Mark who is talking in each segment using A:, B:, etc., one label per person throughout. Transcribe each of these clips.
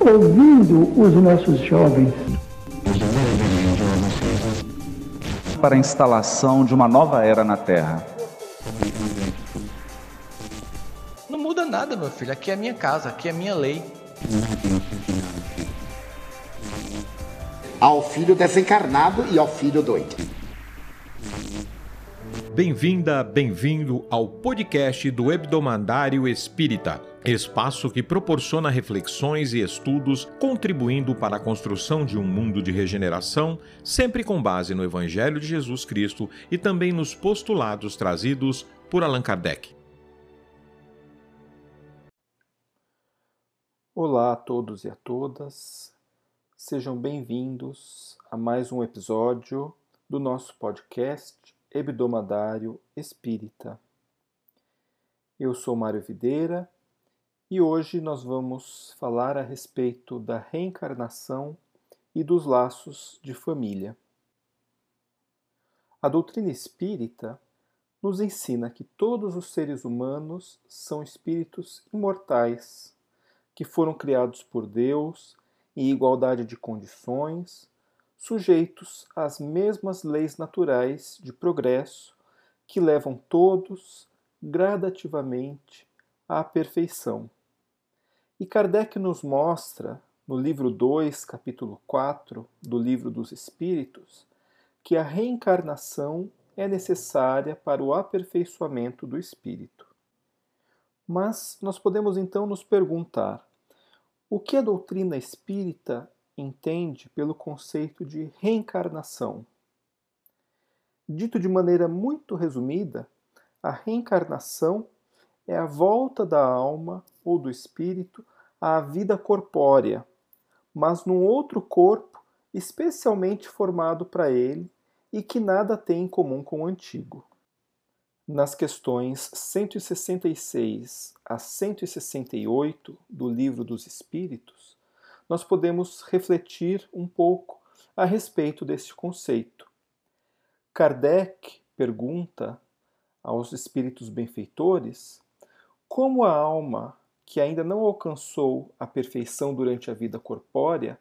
A: Ouvindo os nossos jovens.
B: Para a instalação de uma nova era na Terra.
C: Não muda nada, meu filho. Aqui é a minha casa, aqui é a minha lei.
D: Ao filho desencarnado e ao filho doido.
E: Bem-vinda, bem-vindo ao podcast do Hebdomadário Espírita, espaço que proporciona reflexões e estudos contribuindo para a construção de um mundo de regeneração, sempre com base no Evangelho de Jesus Cristo e também nos postulados trazidos por Allan Kardec.
F: Olá a todos e a todas, sejam bem-vindos a mais um episódio do nosso podcast Hebdomadário Espírita. Eu sou Mário Videira e hoje nós vamos falar a respeito da reencarnação e dos laços de família. A doutrina espírita nos ensina que todos os seres humanos são espíritos imortais, que foram criados por Deus em igualdade de condições sujeitos às mesmas leis naturais de progresso que levam todos gradativamente à perfeição. E Kardec nos mostra, no livro 2, capítulo 4 do Livro dos Espíritos, que a reencarnação é necessária para o aperfeiçoamento do espírito. Mas nós podemos então nos perguntar: o que a doutrina espírita entende pelo conceito de reencarnação. Dito de maneira muito resumida, a reencarnação é a volta da alma ou do espírito à vida corpórea, mas num outro corpo especialmente formado para ele e que nada tem em comum com o antigo. Nas questões 166 a 168 do Livro dos Espíritos, nós podemos refletir um pouco a respeito desse conceito. Kardec pergunta aos espíritos benfeitores como a alma que ainda não alcançou a perfeição durante a vida corpórea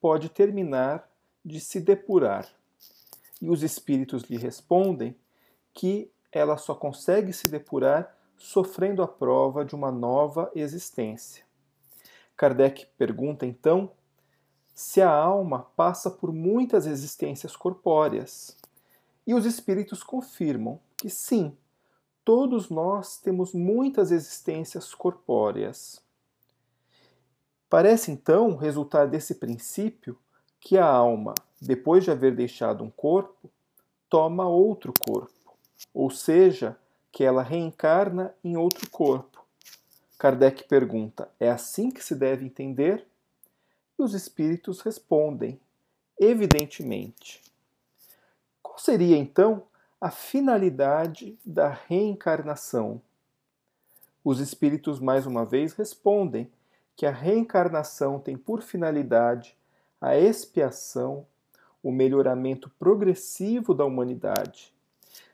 F: pode terminar de se depurar. E os espíritos lhe respondem que ela só consegue se depurar sofrendo a prova de uma nova existência. Kardec pergunta então se a alma passa por muitas existências corpóreas. E os espíritos confirmam que sim, todos nós temos muitas existências corpóreas. Parece então resultar desse princípio que a alma, depois de haver deixado um corpo, toma outro corpo, ou seja, que ela reencarna em outro corpo Kardec pergunta: é assim que se deve entender? E os espíritos respondem: evidentemente. Qual seria então a finalidade da reencarnação? Os espíritos mais uma vez respondem que a reencarnação tem por finalidade a expiação, o melhoramento progressivo da humanidade.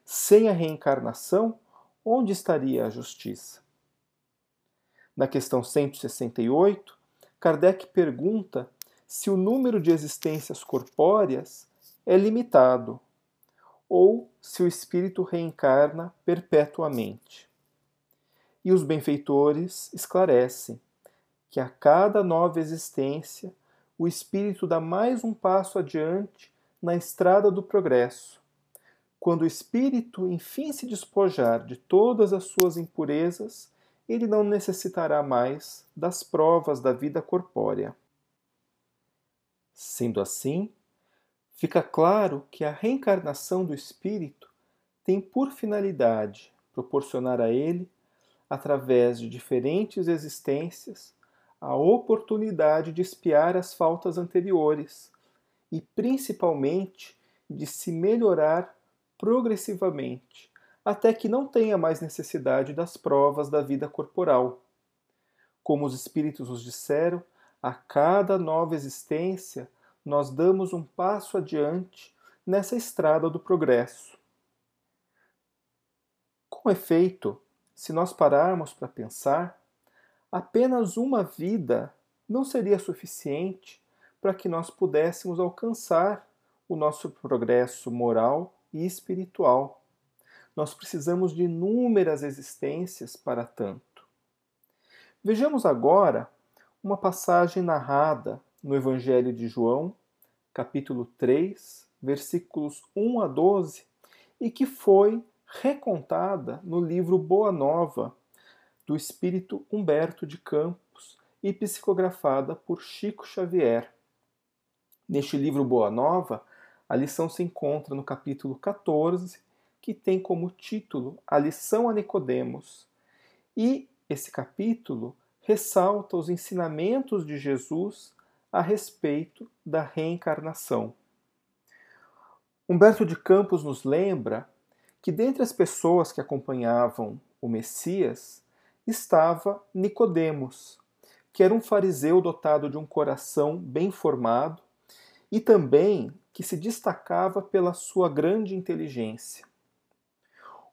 F: Sem a reencarnação, onde estaria a justiça? Na questão 168, Kardec pergunta se o número de existências corpóreas é limitado ou se o espírito reencarna perpetuamente. E os benfeitores esclarecem que a cada nova existência o espírito dá mais um passo adiante na estrada do progresso. Quando o espírito enfim se despojar de todas as suas impurezas, ele não necessitará mais das provas da vida corpórea. Sendo assim, fica claro que a reencarnação do espírito tem por finalidade proporcionar a ele, através de diferentes existências, a oportunidade de espiar as faltas anteriores e, principalmente, de se melhorar progressivamente até que não tenha mais necessidade das provas da vida corporal. Como os Espíritos nos disseram, a cada nova existência nós damos um passo adiante nessa estrada do progresso. Com efeito, se nós pararmos para pensar, apenas uma vida não seria suficiente para que nós pudéssemos alcançar o nosso progresso moral e espiritual. Nós precisamos de inúmeras existências para tanto. Vejamos agora uma passagem narrada no Evangelho de João, capítulo 3, versículos 1 a 12, e que foi recontada no livro Boa Nova, do espírito Humberto de Campos e psicografada por Chico Xavier. Neste livro Boa Nova, a lição se encontra no capítulo 14, que tem como título A lição a Nicodemos. E esse capítulo ressalta os ensinamentos de Jesus a respeito da reencarnação. Humberto de Campos nos lembra que dentre as pessoas que acompanhavam o Messias estava Nicodemos, que era um fariseu dotado de um coração bem formado e também que se destacava pela sua grande inteligência.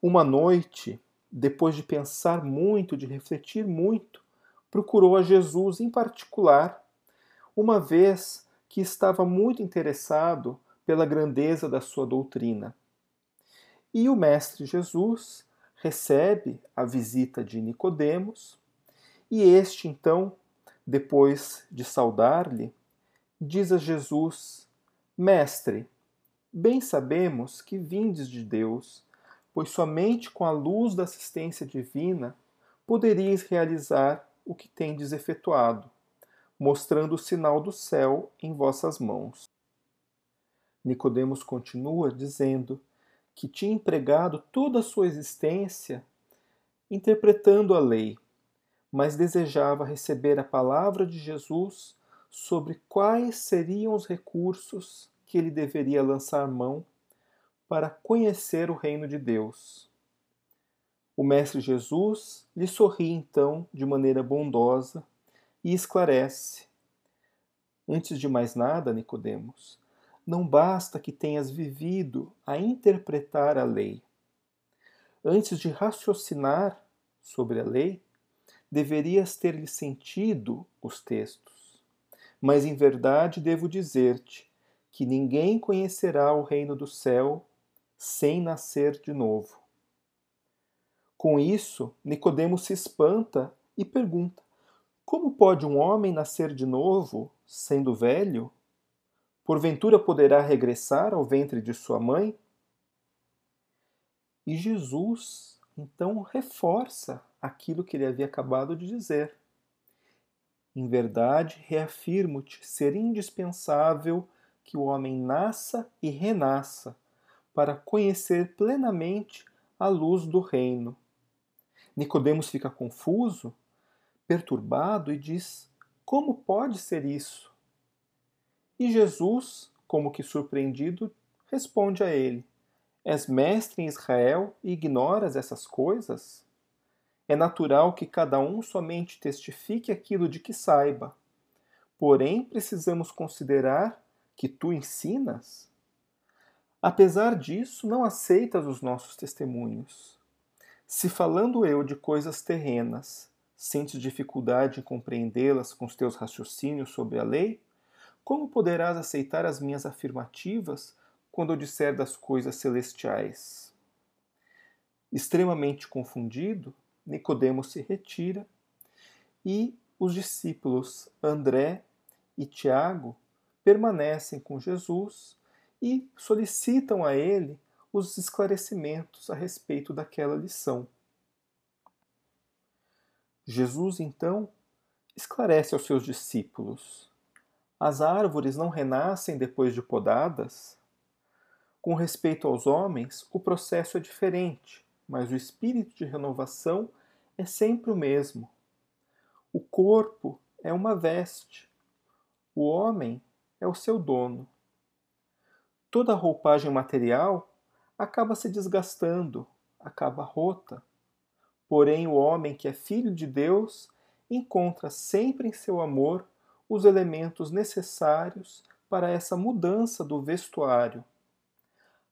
F: Uma noite, depois de pensar muito, de refletir muito, procurou a Jesus em particular, uma vez que estava muito interessado pela grandeza da sua doutrina. E o mestre Jesus recebe a visita de Nicodemos, e este então, depois de saudar-lhe, diz a Jesus: Mestre, bem sabemos que vindes de Deus, pois somente com a luz da assistência divina poderíeis realizar o que tendes efetuado, mostrando o sinal do céu em vossas mãos. Nicodemos continua dizendo: que tinha empregado toda a sua existência interpretando a lei, mas desejava receber a palavra de Jesus sobre quais seriam os recursos que ele deveria lançar mão para conhecer o reino de Deus. O Mestre Jesus lhe sorri então de maneira bondosa e esclarece: Antes de mais nada, Nicodemos, não basta que tenhas vivido a interpretar a lei. Antes de raciocinar sobre a lei, deverias ter-lhe sentido os textos. Mas em verdade devo dizer-te que ninguém conhecerá o reino do céu sem nascer de novo. Com isso, Nicodemos se espanta e pergunta: Como pode um homem nascer de novo, sendo velho? Porventura poderá regressar ao ventre de sua mãe? E Jesus então reforça aquilo que ele havia acabado de dizer. Em verdade, reafirmo-te ser indispensável que o homem nasça e renasça para conhecer plenamente a luz do reino. Nicodemos fica confuso, perturbado e diz: Como pode ser isso? E Jesus, como que surpreendido, responde a ele: És mestre em Israel e ignoras essas coisas? É natural que cada um somente testifique aquilo de que saiba. Porém, precisamos considerar que tu ensinas. Apesar disso, não aceitas os nossos testemunhos. Se falando eu de coisas terrenas, sentes dificuldade em compreendê-las com os teus raciocínios sobre a lei, como poderás aceitar as minhas afirmativas quando eu disser das coisas celestiais? Extremamente confundido, Nicodemos se retira e os discípulos André e Tiago permanecem com Jesus e solicitam a ele os esclarecimentos a respeito daquela lição. Jesus então esclarece aos seus discípulos as árvores não renascem depois de podadas? Com respeito aos homens, o processo é diferente, mas o espírito de renovação é sempre o mesmo. O corpo é uma veste, o homem é o seu dono. Toda roupagem material acaba se desgastando, acaba rota. Porém, o homem que é filho de Deus encontra sempre em seu amor os elementos necessários para essa mudança do vestuário.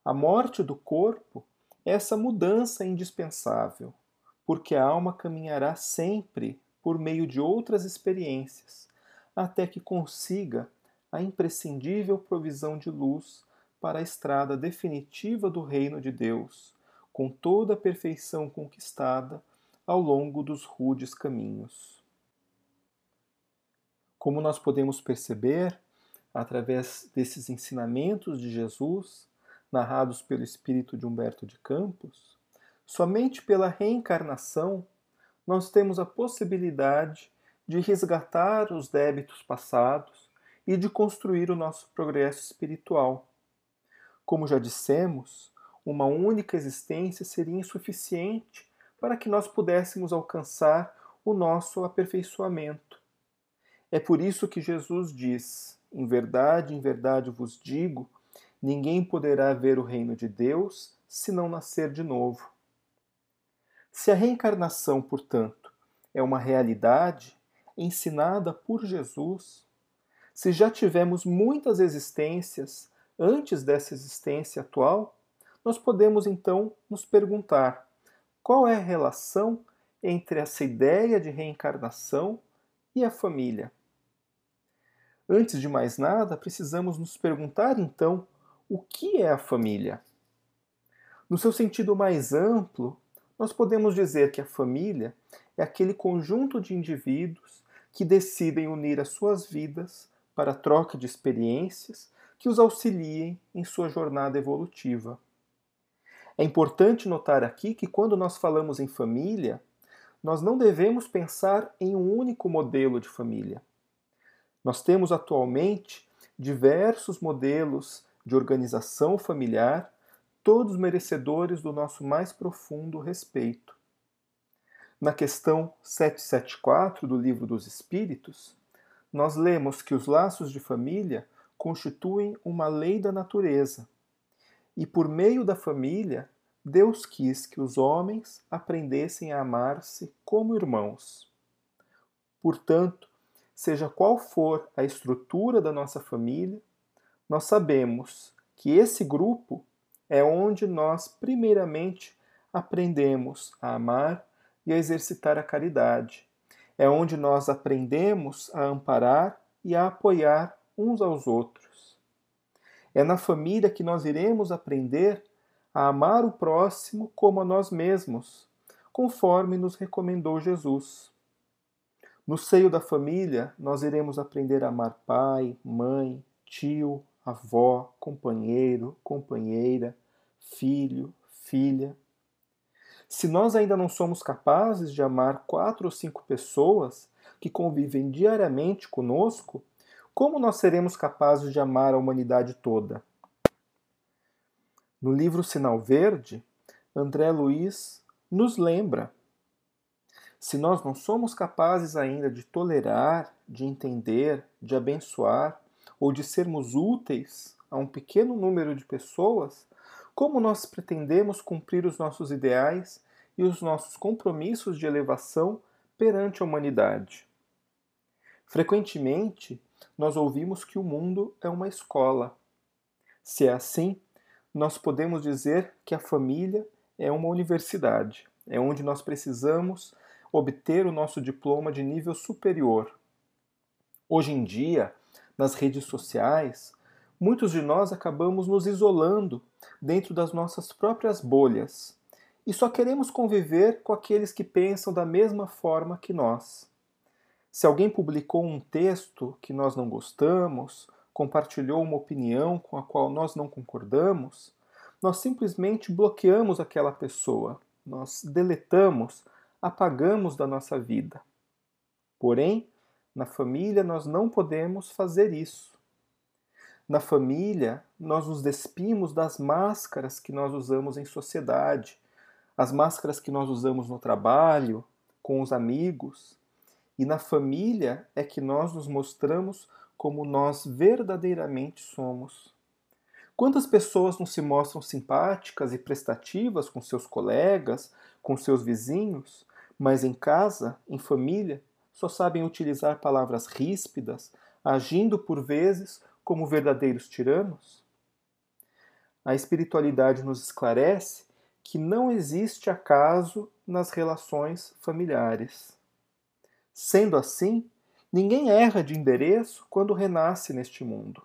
F: A morte do corpo é essa mudança indispensável, porque a alma caminhará sempre por meio de outras experiências, até que consiga a imprescindível provisão de luz para a estrada definitiva do reino de Deus, com toda a perfeição conquistada ao longo dos rudes caminhos. Como nós podemos perceber, através desses ensinamentos de Jesus, narrados pelo espírito de Humberto de Campos, somente pela reencarnação nós temos a possibilidade de resgatar os débitos passados e de construir o nosso progresso espiritual. Como já dissemos, uma única existência seria insuficiente para que nós pudéssemos alcançar o nosso aperfeiçoamento. É por isso que Jesus diz: Em verdade, em verdade vos digo, ninguém poderá ver o reino de Deus se não nascer de novo. Se a reencarnação, portanto, é uma realidade ensinada por Jesus, se já tivemos muitas existências antes dessa existência atual, nós podemos então nos perguntar qual é a relação entre essa ideia de reencarnação e a família. Antes de mais nada, precisamos nos perguntar então o que é a família. No seu sentido mais amplo, nós podemos dizer que a família é aquele conjunto de indivíduos que decidem unir as suas vidas para a troca de experiências que os auxiliem em sua jornada evolutiva. É importante notar aqui que quando nós falamos em família, nós não devemos pensar em um único modelo de família. Nós temos atualmente diversos modelos de organização familiar todos merecedores do nosso mais profundo respeito. Na questão 774 do Livro dos Espíritos, nós lemos que os laços de família constituem uma lei da natureza, e por meio da família, Deus quis que os homens aprendessem a amar-se como irmãos. Portanto, seja qual for a estrutura da nossa família, nós sabemos que esse grupo é onde nós, primeiramente, aprendemos a amar e a exercitar a caridade. É onde nós aprendemos a amparar e a apoiar uns aos outros. É na família que nós iremos aprender a amar o próximo como a nós mesmos, conforme nos recomendou Jesus. No seio da família, nós iremos aprender a amar pai, mãe, tio, avó, companheiro, companheira, filho, filha. Se nós ainda não somos capazes de amar quatro ou cinco pessoas que convivem diariamente conosco, como nós seremos capazes de amar a humanidade toda? No livro Sinal Verde, André Luiz nos lembra: se nós não somos capazes ainda de tolerar, de entender, de abençoar, ou de sermos úteis a um pequeno número de pessoas, como nós pretendemos cumprir os nossos ideais e os nossos compromissos de elevação perante a humanidade? Frequentemente, nós ouvimos que o mundo é uma escola. Se é assim, nós podemos dizer que a família é uma universidade, é onde nós precisamos obter o nosso diploma de nível superior. Hoje em dia, nas redes sociais, muitos de nós acabamos nos isolando dentro das nossas próprias bolhas e só queremos conviver com aqueles que pensam da mesma forma que nós. Se alguém publicou um texto que nós não gostamos, compartilhou uma opinião com a qual nós não concordamos, nós simplesmente bloqueamos aquela pessoa, nós deletamos, apagamos da nossa vida. Porém, na família, nós não podemos fazer isso. Na família, nós nos despimos das máscaras que nós usamos em sociedade, as máscaras que nós usamos no trabalho, com os amigos. E na família é que nós nos mostramos como nós verdadeiramente somos. Quantas pessoas não se mostram simpáticas e prestativas com seus colegas, com seus vizinhos, mas em casa, em família, só sabem utilizar palavras ríspidas, agindo por vezes como verdadeiros tiranos? A espiritualidade nos esclarece que não existe acaso nas relações familiares. Sendo assim, ninguém erra de endereço quando renasce neste mundo.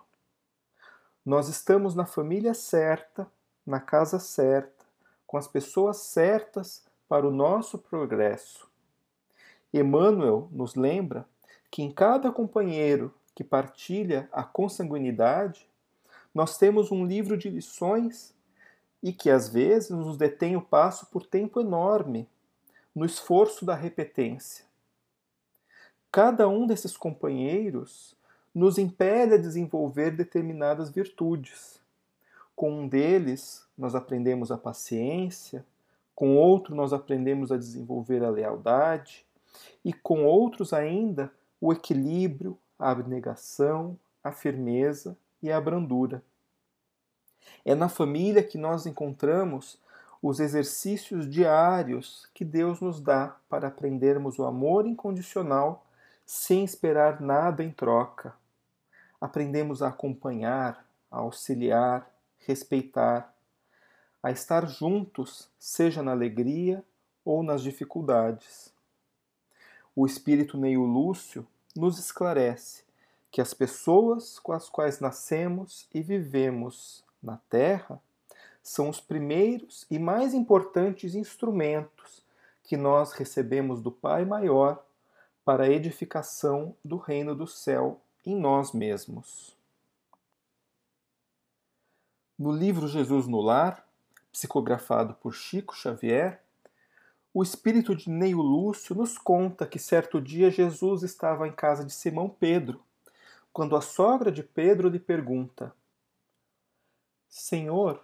F: Nós estamos na família certa, na casa certa, com as pessoas certas para o nosso progresso. Emmanuel nos lembra que em cada companheiro que partilha a consanguinidade, nós temos um livro de lições e que às vezes nos detém o passo por tempo enorme no esforço da repetência. Cada um desses companheiros nos impele a desenvolver determinadas virtudes. Com um deles, nós aprendemos a paciência, com outro, nós aprendemos a desenvolver a lealdade, e com outros ainda, o equilíbrio, a abnegação, a firmeza e a brandura. É na família que nós encontramos os exercícios diários que Deus nos dá para aprendermos o amor incondicional sem esperar nada em troca. Aprendemos a acompanhar, a auxiliar, respeitar, a estar juntos, seja na alegria ou nas dificuldades. O espírito Neio Lúcio nos esclarece que as pessoas com as quais nascemos e vivemos na Terra são os primeiros e mais importantes instrumentos que nós recebemos do Pai Maior para a edificação do reino do céu em nós mesmos. No livro Jesus no Lar, psicografado por Chico Xavier, o espírito de Neio Lúcio nos conta que certo dia Jesus estava em casa de Simão Pedro, quando a sogra de Pedro lhe pergunta: Senhor,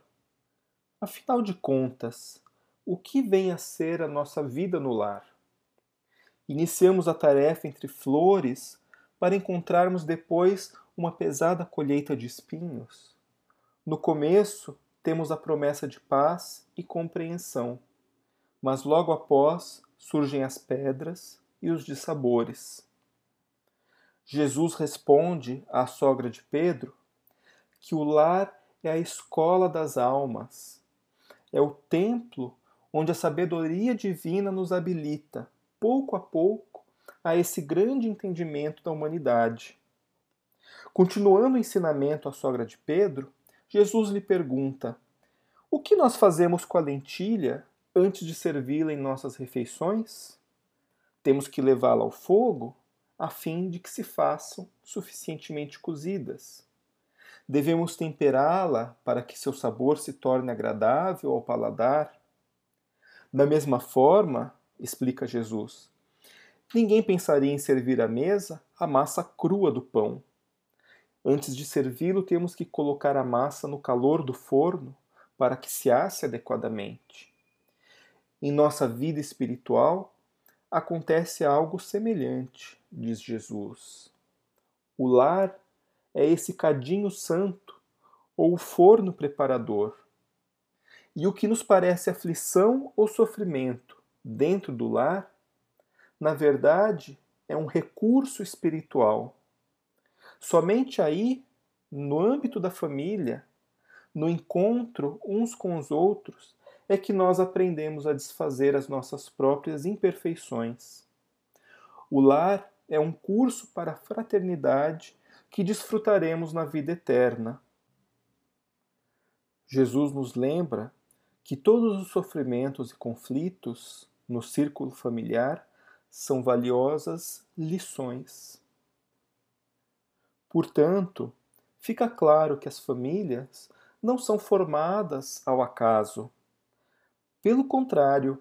F: afinal de contas, o que vem a ser a nossa vida no lar? Iniciamos a tarefa entre flores para encontrarmos depois uma pesada colheita de espinhos. No começo, temos a promessa de paz e compreensão, mas logo após surgem as pedras e os dissabores. Jesus responde à sogra de Pedro que o lar é a escola das almas, é o templo onde a sabedoria divina nos habilita pouco a pouco, a esse grande entendimento da humanidade. Continuando o ensinamento à sogra de Pedro, Jesus lhe pergunta: O que nós fazemos com a lentilha antes de servi-la em nossas refeições? Temos que levá-la ao fogo a fim de que se façam suficientemente cozidas. Devemos temperá-la para que seu sabor se torne agradável ao paladar. Da mesma forma, explica Jesus. Ninguém pensaria em servir à mesa a massa crua do pão. Antes de servi-lo, temos que colocar a massa no calor do forno para que se asse adequadamente. Em nossa vida espiritual, acontece algo semelhante, diz Jesus. O lar é esse cadinho santo ou o forno preparador. E o que nos parece aflição ou sofrimento dentro do lar, na verdade, é um recurso espiritual. Somente aí, no âmbito da família, no encontro uns com os outros, é que nós aprendemos a desfazer as nossas próprias imperfeições. O lar é um curso para a fraternidade que desfrutaremos na vida eterna. Jesus nos lembra que todos os sofrimentos e conflitos no círculo familiar são valiosas lições. Portanto, fica claro que as famílias não são formadas ao acaso. Pelo contrário,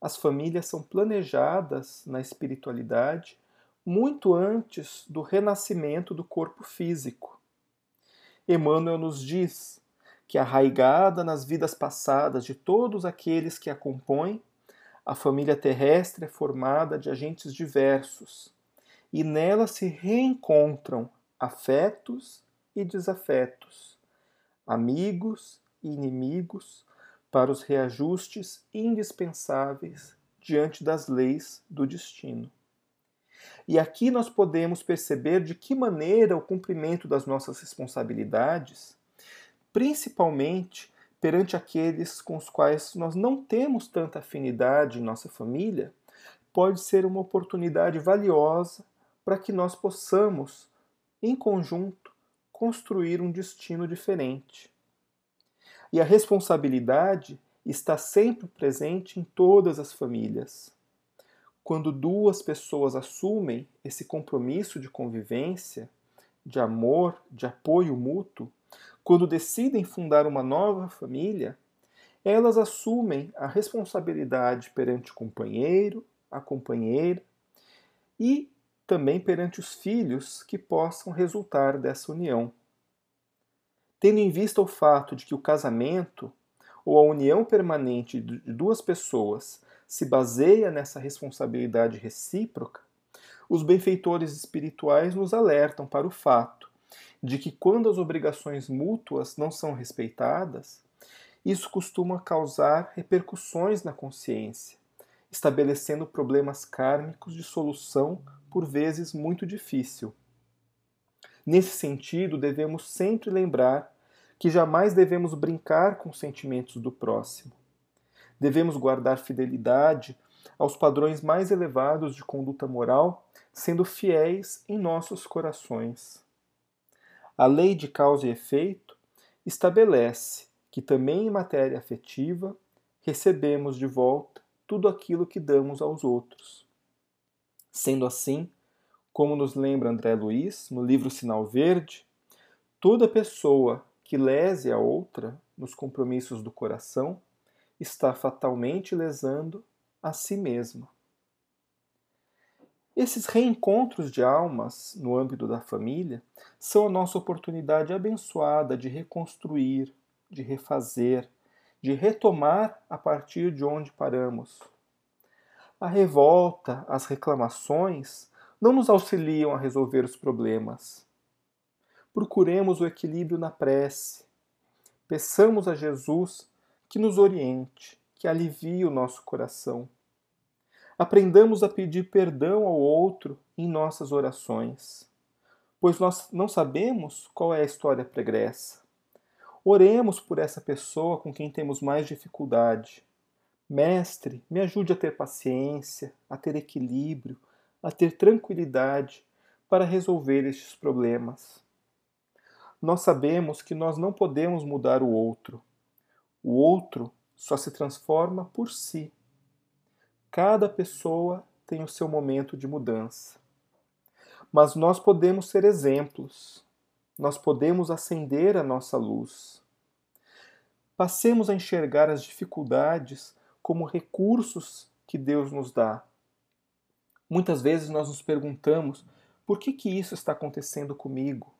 F: as famílias são planejadas na espiritualidade muito antes do renascimento do corpo físico. Emmanuel nos diz que, arraigada nas vidas passadas de todos aqueles que a compõem, a família terrestre é formada de agentes diversos e nela se reencontram afetos e desafetos, amigos e inimigos para os reajustes indispensáveis diante das leis do destino. E aqui nós podemos perceber de que maneira o cumprimento das nossas responsabilidades, principalmente perante aqueles com os quais nós não temos tanta afinidade em nossa família, pode ser uma oportunidade valiosa para que nós possamos, em conjunto, construir um destino diferente. E a responsabilidade está sempre presente em todas as famílias. Quando duas pessoas assumem esse compromisso de convivência, de amor, de apoio mútuo, quando decidem fundar uma nova família, elas assumem a responsabilidade perante o companheiro, a companheira e também perante os filhos que possam resultar dessa união. Tendo em vista o fato de que o casamento ou a união permanente de duas pessoas se baseia nessa responsabilidade recíproca, os benfeitores espirituais nos alertam para o fato de que quando as obrigações mútuas não são respeitadas, isso costuma causar repercussões na consciência, estabelecendo problemas kármicos de solução por vezes muito difícil. Nesse sentido, devemos sempre lembrar que jamais devemos brincar com os sentimentos do próximo. Devemos guardar fidelidade aos padrões mais elevados de conduta moral, sendo fiéis em nossos corações. A lei de causa e efeito estabelece que também em matéria afetiva recebemos de volta tudo aquilo que damos aos outros. Sendo assim, como nos lembra André Luiz no livro Sinal Verde, toda pessoa que lese a outra nos compromissos do coração está fatalmente lesando a si mesma. Esses reencontros de almas no âmbito da família são a nossa oportunidade abençoada de reconstruir, de refazer, de retomar a partir de onde paramos. A revolta, as reclamações não nos auxiliam a resolver os problemas. Procuremos o equilíbrio na prece. Peçamos a Jesus que nos oriente, que alivie o nosso coração. Aprendamos a pedir perdão ao outro em nossas orações, pois nós não sabemos qual é a história pregressa. Oremos por essa pessoa com quem temos mais dificuldade. Mestre, me ajude a ter paciência, a ter equilíbrio, a ter tranquilidade para resolver estes problemas. Nós sabemos que nós não podemos mudar o outro. O outro só se transforma por si. Cada pessoa tem o seu momento de mudança. Mas nós podemos ser exemplos nós podemos acender a nossa luz. Passemos a enxergar as dificuldades como recursos que Deus nos dá. Muitas vezes nós nos perguntamos por que, que isso está acontecendo comigo?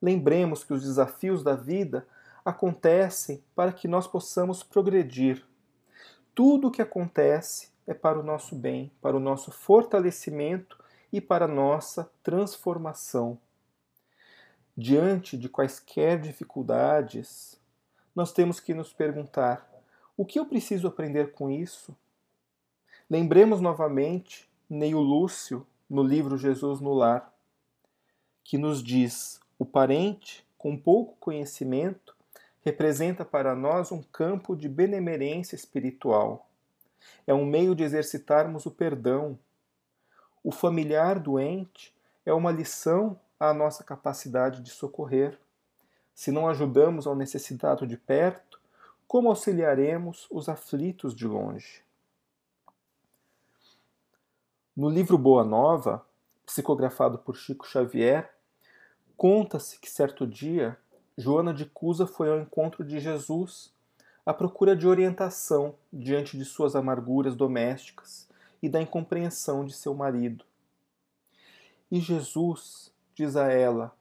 F: Lembremos que os desafios da vida acontecem para que nós possamos progredir. Tudo o que acontece é para o nosso bem, para o nosso fortalecimento e para a nossa transformação diante de quaisquer dificuldades, nós temos que nos perguntar: o que eu preciso aprender com isso? Lembremos novamente Neio Lúcio no livro Jesus no Lar, que nos diz: o parente com pouco conhecimento representa para nós um campo de benemerência espiritual. É um meio de exercitarmos o perdão. O familiar doente é uma lição à nossa capacidade de socorrer. Se não ajudamos ao necessitado de perto, como auxiliaremos os aflitos de longe? No livro Boa Nova, psicografado por Chico Xavier, conta-se que certo dia Joana de Cusa foi ao encontro de Jesus à procura de orientação diante de suas amarguras domésticas e da incompreensão de seu marido. E Jesus, diz a ela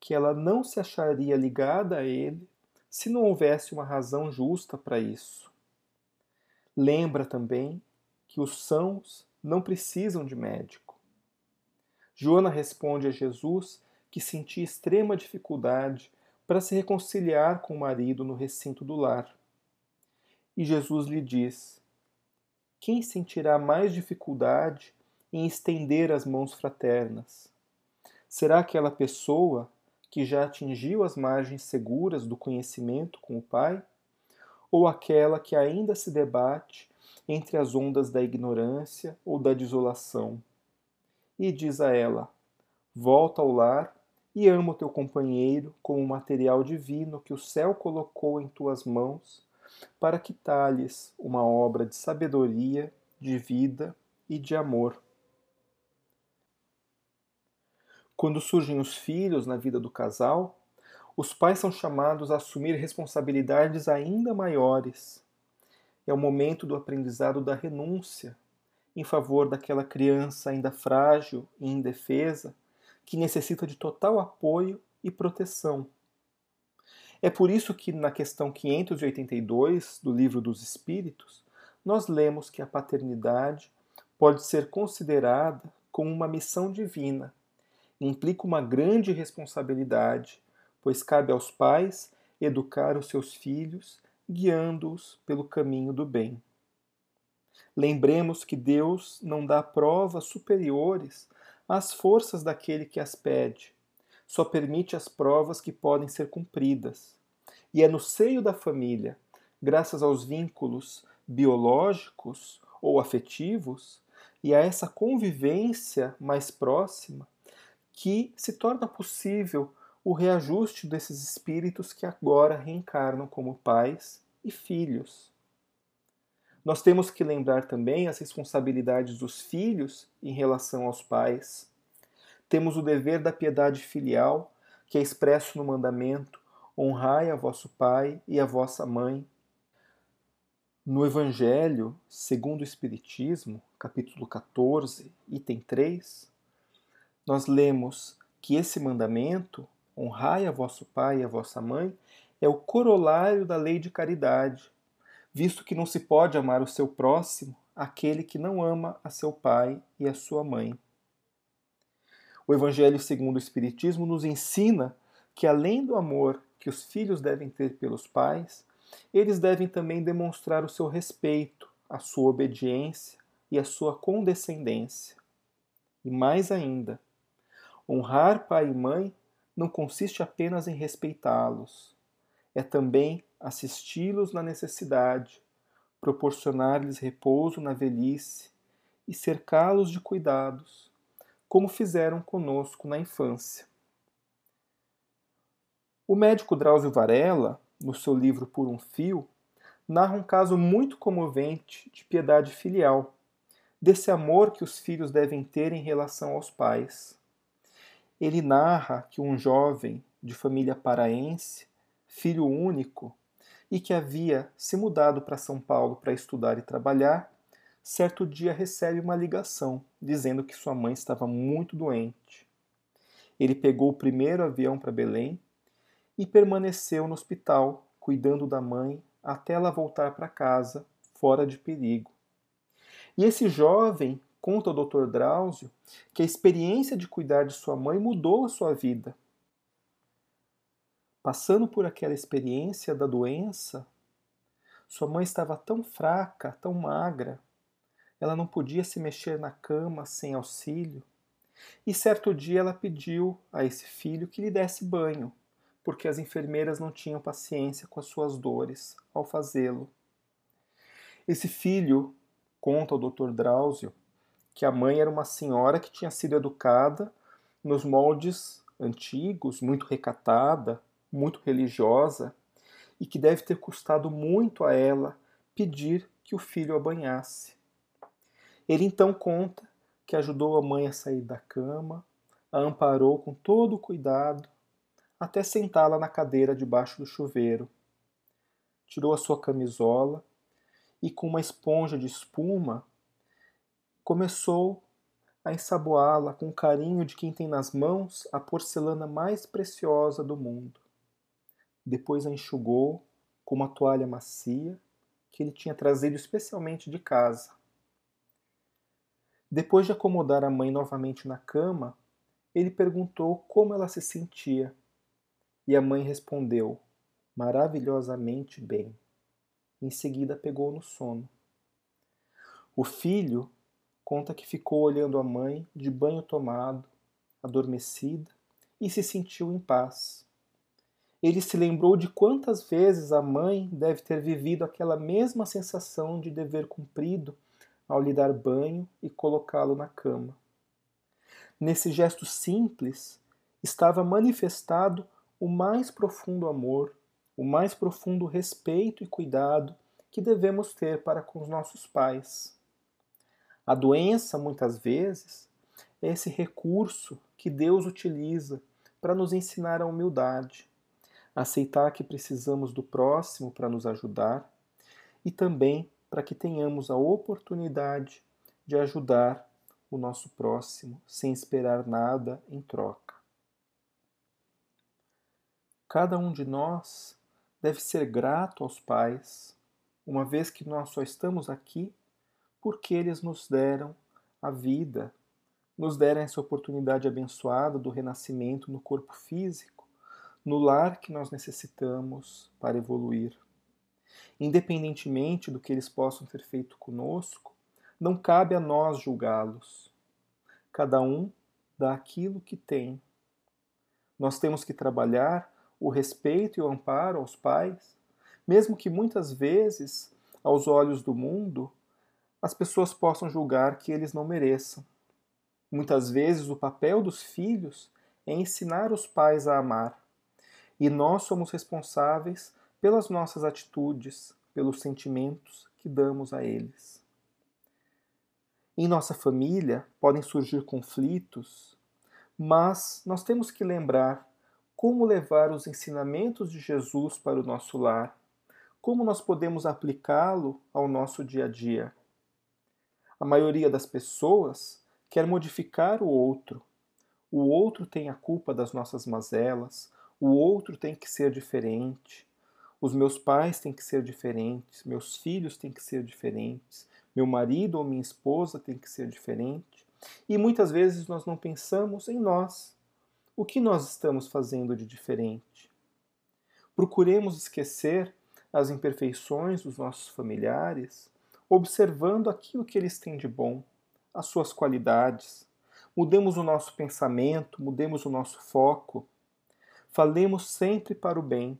F: que ela não se acharia ligada a ele se não houvesse uma razão justa para isso. Lembra também que os sãos não precisam de médico. Joana responde a Jesus que sentia extrema dificuldade para se reconciliar com o marido no recinto do lar. E Jesus lhe diz: Quem sentirá mais dificuldade em estender as mãos fraternas? Será aquela pessoa que já atingiu as margens seguras do conhecimento com o Pai? Ou aquela que ainda se debate entre as ondas da ignorância ou da desolação. E diz a ela: Volta ao lar e ama o teu companheiro como material divino que o céu colocou em tuas mãos para que talhes uma obra de sabedoria, de vida e de amor. Quando surgem os filhos na vida do casal, os pais são chamados a assumir responsabilidades ainda maiores. É o momento do aprendizado da renúncia em favor daquela criança ainda frágil e indefesa que necessita de total apoio e proteção. É por isso que na questão 582 do Livro dos Espíritos, nós lemos que a paternidade pode ser considerada como uma missão divina. Implica uma grande responsabilidade, pois cabe aos pais educar os seus filhos, guiando-os pelo caminho do bem. Lembremos que Deus não dá provas superiores às forças daquele que as pede, só permite as provas que podem ser cumpridas. E é no seio da família, graças aos vínculos biológicos ou afetivos, e a essa convivência mais próxima, que se torna possível o reajuste desses espíritos que agora reencarnam como pais e filhos. Nós temos que lembrar também as responsabilidades dos filhos em relação aos pais. Temos o dever da piedade filial, que é expresso no mandamento: honrai a vosso pai e a vossa mãe. No Evangelho, segundo o Espiritismo, capítulo 14, item 3, nós lemos que esse mandamento, honrai a vosso pai e a vossa mãe, é o corolário da lei de caridade, visto que não se pode amar o seu próximo aquele que não ama a seu pai e a sua mãe. O Evangelho segundo o Espiritismo nos ensina que, além do amor que os filhos devem ter pelos pais, eles devem também demonstrar o seu respeito, a sua obediência e a sua condescendência. E mais ainda, honrar pai e mãe não consiste apenas em respeitá-los, é também assisti-los na necessidade, proporcionar-lhes repouso na velhice e cercá-los de cuidados como fizeram conosco na infância. O médico Drauzio Varela, no seu livro Por um Fio, narra um caso muito comovente de piedade filial, desse amor que os filhos devem ter em relação aos pais. Ele narra que um jovem de família paraense, filho único, e que havia se mudado para São Paulo para estudar e trabalhar, certo dia recebe uma ligação dizendo que sua mãe estava muito doente. Ele pegou o primeiro avião para Belém e permaneceu no hospital, cuidando da mãe até ela voltar para casa, fora de perigo. E esse jovem conta ao Dr. Drauzio que a experiência de cuidar de sua mãe mudou a sua vida. Passando por aquela experiência da doença, sua mãe estava tão fraca, tão magra, ela não podia se mexer na cama sem auxílio. E certo dia ela pediu a esse filho que lhe desse banho, porque as enfermeiras não tinham paciência com as suas dores ao fazê-lo. Esse filho conta ao Dr. Drauzio que a mãe era uma senhora que tinha sido educada nos moldes antigos, muito recatada, muito religiosa, e que deve ter custado muito a ela pedir que o filho a banhasse. Ele então conta que ajudou a mãe a sair da cama, a amparou com todo o cuidado, até sentá-la na cadeira debaixo do chuveiro. Tirou a sua camisola e, com uma esponja de espuma, começou a ensaboá-la com o carinho de quem tem nas mãos a porcelana mais preciosa do mundo. Depois a enxugou com uma toalha macia que ele tinha trazido especialmente de casa. Depois de acomodar a mãe novamente na cama, ele perguntou como ela se sentia. E a mãe respondeu: maravilhosamente bem. Em seguida pegou no sono. O filho conta que ficou olhando a mãe de banho tomado, adormecida, e se sentiu em paz. Ele se lembrou de quantas vezes a mãe deve ter vivido aquela mesma sensação de dever cumprido ao lhe dar banho e colocá-lo na cama. Nesse gesto simples estava manifestado o mais profundo amor, o mais profundo respeito e cuidado que devemos ter para com os nossos pais. A doença, muitas vezes, é esse recurso que Deus utiliza para nos ensinar a humildade, aceitar que precisamos do próximo para nos ajudar e também para que tenhamos a oportunidade de ajudar o nosso próximo sem esperar nada em troca. Cada um de nós deve ser grato aos pais, uma vez que nós só estamos aqui porque eles nos deram a vida, nos deram essa oportunidade abençoada do renascimento no corpo físico, no lar que nós necessitamos para evoluir. Independentemente do que eles possam ter feito conosco, não cabe a nós julgá-los. Cada um dá aquilo que tem. Nós temos que trabalhar o respeito e o amparo aos pais, mesmo que muitas vezes, aos olhos do mundo, as pessoas possam julgar que eles não mereçam. Muitas vezes o papel dos filhos é ensinar os pais a amar, e nós somos responsáveis pelas nossas atitudes, pelos sentimentos que damos a eles. Em nossa família podem surgir conflitos, mas nós temos que lembrar como levar os ensinamentos de Jesus para o nosso lar, como nós podemos aplicá-lo ao nosso dia a dia. A maioria das pessoas quer modificar o outro. O outro tem a culpa das nossas mazelas, o outro tem que ser diferente. Os meus pais têm que ser diferentes, meus filhos têm que ser diferentes, meu marido ou minha esposa tem que ser diferente. E muitas vezes nós não pensamos em nós, o que nós estamos fazendo de diferente? Procuremos esquecer as imperfeições dos nossos familiares, observando aquilo que eles têm de bom, as suas qualidades. Mudemos o nosso pensamento, mudemos o nosso foco. Falemos sempre para o bem.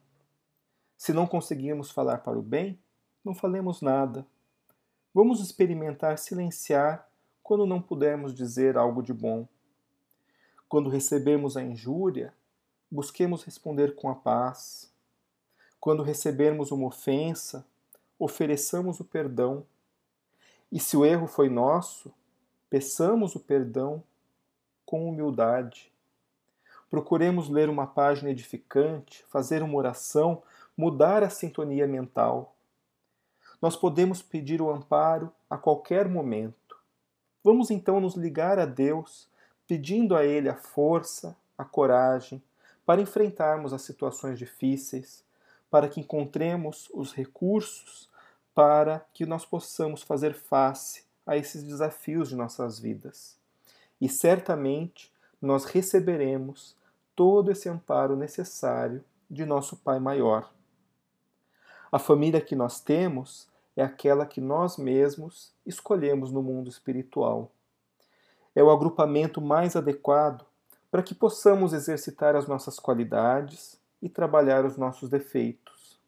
F: Se não conseguirmos falar para o bem, não falemos nada. Vamos experimentar silenciar quando não pudermos dizer algo de bom. Quando recebemos a injúria, busquemos responder com a paz. Quando recebermos uma ofensa, ofereçamos o perdão. E se o erro foi nosso, peçamos o perdão com humildade. Procuremos ler uma página edificante, fazer uma oração, mudar a sintonia mental. Nós podemos pedir o amparo a qualquer momento. Vamos então nos ligar a Deus pedindo a Ele a força, a coragem para enfrentarmos as situações difíceis, para que encontremos os recursos para que nós possamos fazer face a esses desafios de nossas vidas. E certamente nós receberemos todo esse amparo necessário de nosso Pai Maior. A família que nós temos é aquela que nós mesmos escolhemos no mundo espiritual é o agrupamento mais adequado para que possamos exercitar as nossas qualidades e trabalhar os nossos defeitos.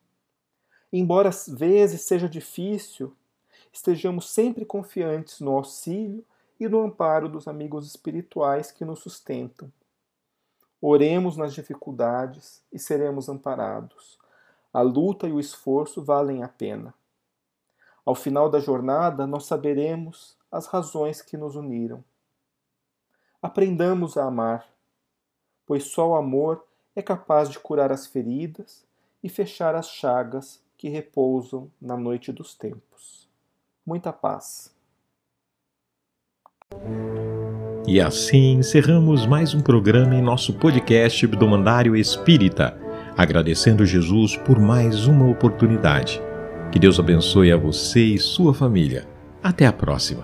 F: Embora às vezes seja difícil, estejamos sempre confiantes no auxílio e no amparo dos amigos espirituais que nos sustentam. Oremos nas dificuldades e seremos amparados. A luta e o esforço valem a pena. Ao final da jornada, nós saberemos as razões que nos uniram. Aprendamos a amar, pois só o amor é capaz de curar as feridas e fechar as chagas que repousam na noite dos tempos. Muita paz.
E: E assim encerramos mais um programa em nosso podcast do Mandário Espírita, agradecendo Jesus por mais uma oportunidade. Que Deus abençoe a você e sua família. Até a próxima.